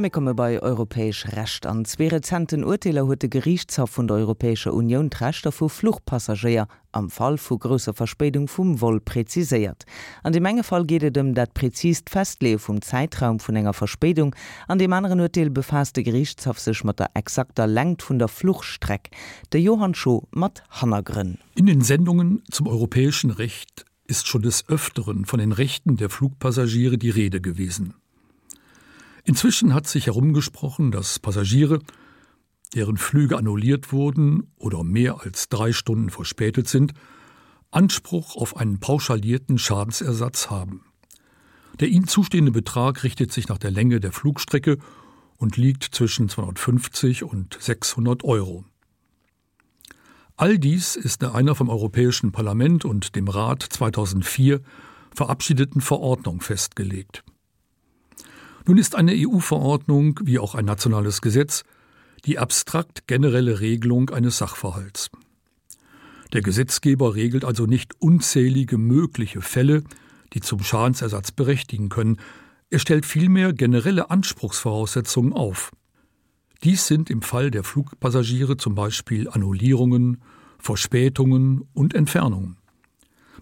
Me komme bei europäesch Recht an zwe Rezenten Urteiler huet de Gerichtshaft vun der Europäischer Union Trechtter vu Fluchtpassagier am Fall vu grösser Verspätung vum Woll präziséiert. An dem Mengefall gehtt dem dat präzist festlee vum Zeitraum vun enger Verspätung, an dem anderen Urteil befasste Gerichtshaft sech mat der exakter Längt vun der Fluchtstreck, de Johann Scho mat Hannagrin. In den Sendungen zum europäischen Recht ist schon des Öfteren von den Rechten der Flugpassagiere die Rede gewesen. Inzwischen hat sich herumgesprochen, dass Passagiere, deren Flüge annulliert wurden oder mehr als drei Stunden verspätet sind, Anspruch auf einen pauschalierten Schadensersatz haben. Der ihnen zustehende Betrag richtet sich nach der Länge der Flugstrecke und liegt zwischen 250 und 600 Euro. All dies ist der einer vom Europäischen Parlament und dem Rat 2004 verabschiedeten Verordnung festgelegt. Nun ist eine EU-Verordnung wie auch ein nationales Gesetz die abstrakt generelle Regelung eines Sachverhalts. Der Gesetzgeber regelt also nicht unzählige mögliche Fälle, die zum Schadensersatz berechtigen können. Er stellt vielmehr generelle Anspruchsvoraussetzungen auf. Dies sind im Fall der Flugpassagiere zum Beispiel Annullierungen, Verspätungen und Entfernungen.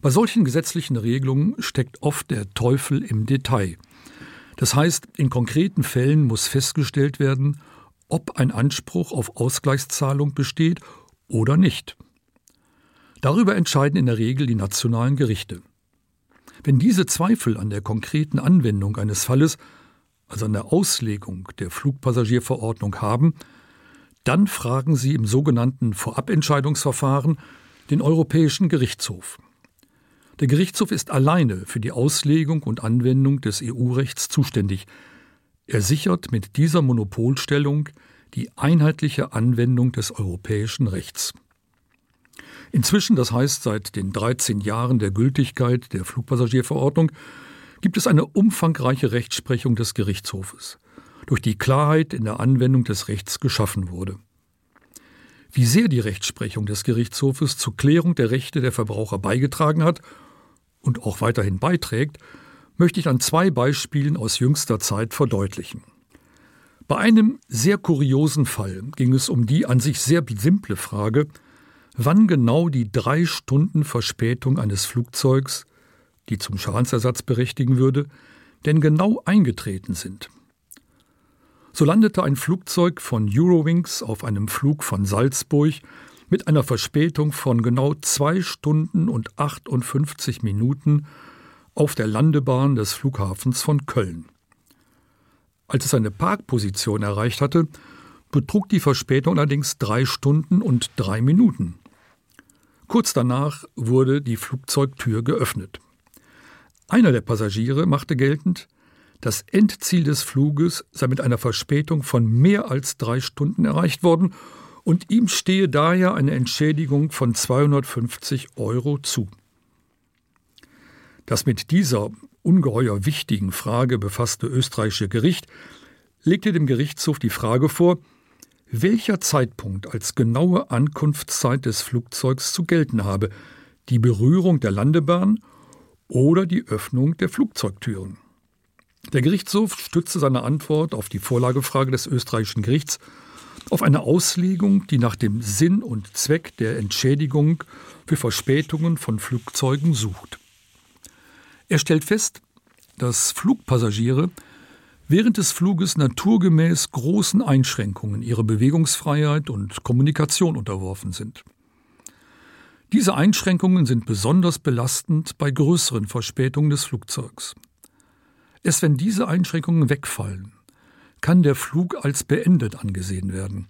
Bei solchen gesetzlichen Regelungen steckt oft der Teufel im Detail. Das heißt, in konkreten Fällen muss festgestellt werden, ob ein Anspruch auf Ausgleichszahlung besteht oder nicht. Darüber entscheiden in der Regel die nationalen Gerichte. Wenn diese Zweifel an der konkreten Anwendung eines Falles, also an der Auslegung der Flugpassagierverordnung haben, dann fragen sie im sogenannten Vorabentscheidungsverfahren den Europäischen Gerichtshof. Der Gerichtshof ist alleine für die Auslegung und Anwendung des EU-Rechts zuständig. Er sichert mit dieser Monopolstellung die einheitliche Anwendung des europäischen Rechts. Inzwischen, das heißt seit den 13 Jahren der Gültigkeit der Flugpassagierverordnung, gibt es eine umfangreiche Rechtsprechung des Gerichtshofes, durch die Klarheit in der Anwendung des Rechts geschaffen wurde. Wie sehr die Rechtsprechung des Gerichtshofes zur Klärung der Rechte der Verbraucher beigetragen hat und auch weiterhin beiträgt, möchte ich an zwei Beispielen aus jüngster Zeit verdeutlichen. Bei einem sehr kuriosen Fall ging es um die an sich sehr simple Frage, wann genau die drei Stunden Verspätung eines Flugzeugs, die zum Schadensersatz berechtigen würde, denn genau eingetreten sind. So landete ein Flugzeug von Eurowings auf einem Flug von Salzburg mit einer Verspätung von genau zwei Stunden und 58 Minuten auf der Landebahn des Flughafens von Köln. Als es seine Parkposition erreicht hatte, betrug die Verspätung allerdings drei Stunden und drei Minuten. Kurz danach wurde die Flugzeugtür geöffnet. Einer der Passagiere machte geltend, das Endziel des Fluges sei mit einer Verspätung von mehr als drei Stunden erreicht worden und ihm stehe daher eine Entschädigung von 250 Euro zu. Das mit dieser ungeheuer wichtigen Frage befasste österreichische Gericht legte dem Gerichtshof die Frage vor, welcher Zeitpunkt als genaue Ankunftszeit des Flugzeugs zu gelten habe, die Berührung der Landebahn oder die Öffnung der Flugzeugtüren. Der Gerichtshof stützte seine Antwort auf die Vorlagefrage des österreichischen Gerichts auf eine Auslegung, die nach dem Sinn und Zweck der Entschädigung für Verspätungen von Flugzeugen sucht. Er stellt fest, dass Flugpassagiere während des Fluges naturgemäß großen Einschränkungen ihrer Bewegungsfreiheit und Kommunikation unterworfen sind. Diese Einschränkungen sind besonders belastend bei größeren Verspätungen des Flugzeugs. Erst wenn diese Einschränkungen wegfallen, kann der Flug als beendet angesehen werden.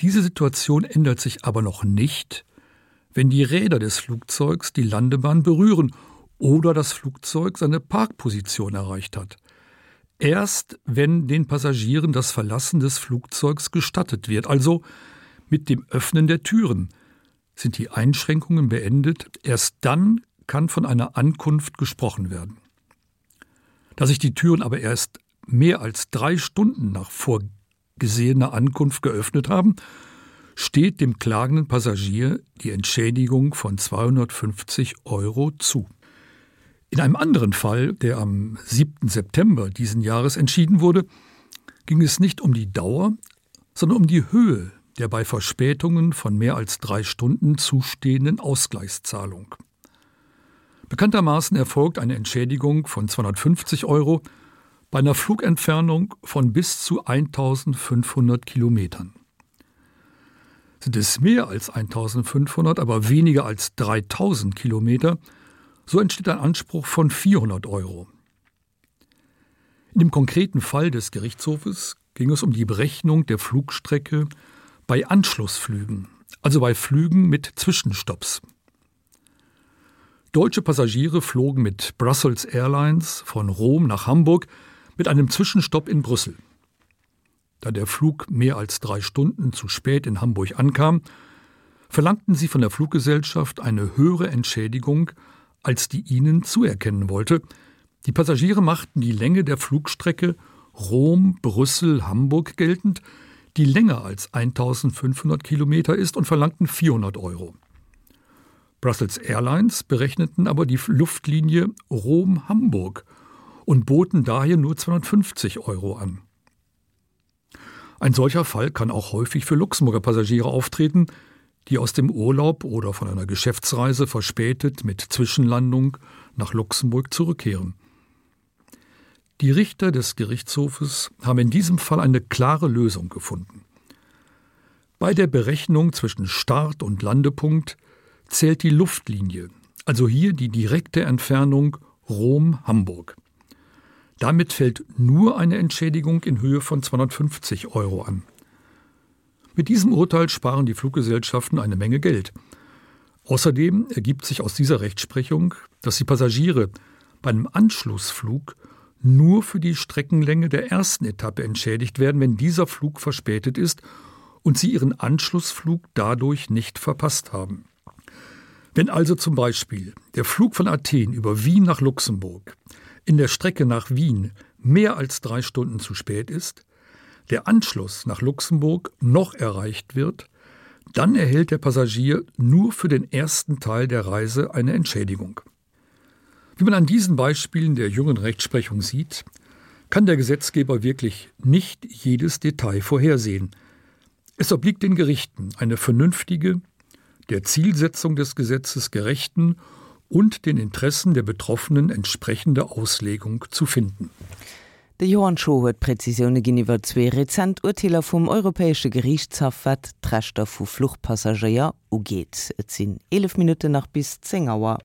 Diese Situation ändert sich aber noch nicht, wenn die Räder des Flugzeugs die Landebahn berühren oder das Flugzeug seine Parkposition erreicht hat. Erst wenn den Passagieren das Verlassen des Flugzeugs gestattet wird, also mit dem Öffnen der Türen, sind die Einschränkungen beendet, erst dann kann von einer Ankunft gesprochen werden. Da sich die Türen aber erst mehr als drei Stunden nach vorgesehener Ankunft geöffnet haben, steht dem klagenden Passagier die Entschädigung von 250 Euro zu. In einem anderen Fall, der am 7. September diesen Jahres entschieden wurde, ging es nicht um die Dauer, sondern um die Höhe der bei Verspätungen von mehr als drei Stunden zustehenden Ausgleichszahlung. Bekanntermaßen erfolgt eine Entschädigung von 250 Euro bei einer Flugentfernung von bis zu 1500 Kilometern. Sind es mehr als 1500, aber weniger als 3000 Kilometer, so entsteht ein Anspruch von 400 Euro. In dem konkreten Fall des Gerichtshofes ging es um die Berechnung der Flugstrecke bei Anschlussflügen, also bei Flügen mit Zwischenstopps. Deutsche Passagiere flogen mit Brussels Airlines von Rom nach Hamburg mit einem Zwischenstopp in Brüssel. Da der Flug mehr als drei Stunden zu spät in Hamburg ankam, verlangten sie von der Fluggesellschaft eine höhere Entschädigung, als die ihnen zuerkennen wollte, die Passagiere machten die Länge der Flugstrecke Rom, Brüssel, Hamburg geltend, die länger als 1500 Kilometer ist und verlangten 400 Euro. Brussels Airlines berechneten aber die Luftlinie Rom-Hamburg und boten daher nur 250 Euro an. Ein solcher Fall kann auch häufig für Luxemburger Passagiere auftreten, die aus dem Urlaub oder von einer Geschäftsreise verspätet mit Zwischenlandung nach Luxemburg zurückkehren. Die Richter des Gerichtshofes haben in diesem Fall eine klare Lösung gefunden. Bei der Berechnung zwischen Start und Landepunkt zählt die Luftlinie, also hier die direkte Entfernung Rom-Hamburg. Damit fällt nur eine Entschädigung in Höhe von 250 Euro an. Mit diesem Urteil sparen die Fluggesellschaften eine Menge Geld. Außerdem ergibt sich aus dieser Rechtsprechung, dass die Passagiere bei einem Anschlussflug nur für die Streckenlänge der ersten Etappe entschädigt werden, wenn dieser Flug verspätet ist und sie ihren Anschlussflug dadurch nicht verpasst haben. Wenn also zum Beispiel der Flug von Athen über Wien nach Luxemburg in der Strecke nach Wien mehr als drei Stunden zu spät ist, der Anschluss nach Luxemburg noch erreicht wird, dann erhält der Passagier nur für den ersten Teil der Reise eine Entschädigung. Wie man an diesen Beispielen der jungen Rechtsprechung sieht, kann der Gesetzgeber wirklich nicht jedes Detail vorhersehen. Es obliegt den Gerichten eine vernünftige, der Zielsetzung des Gesetzes gerechten und den Interessen der Betroffenen entsprechende Auslegung zu finden. De Johann Scho huet Präzisionune giniwwer zwee Rezent Urteiler vum Europäesche Gerichtshaft wat d'rächtter vu Fluchtpassagéier ugeet. Et sinn 11 Minuten nach bis 10 Auer.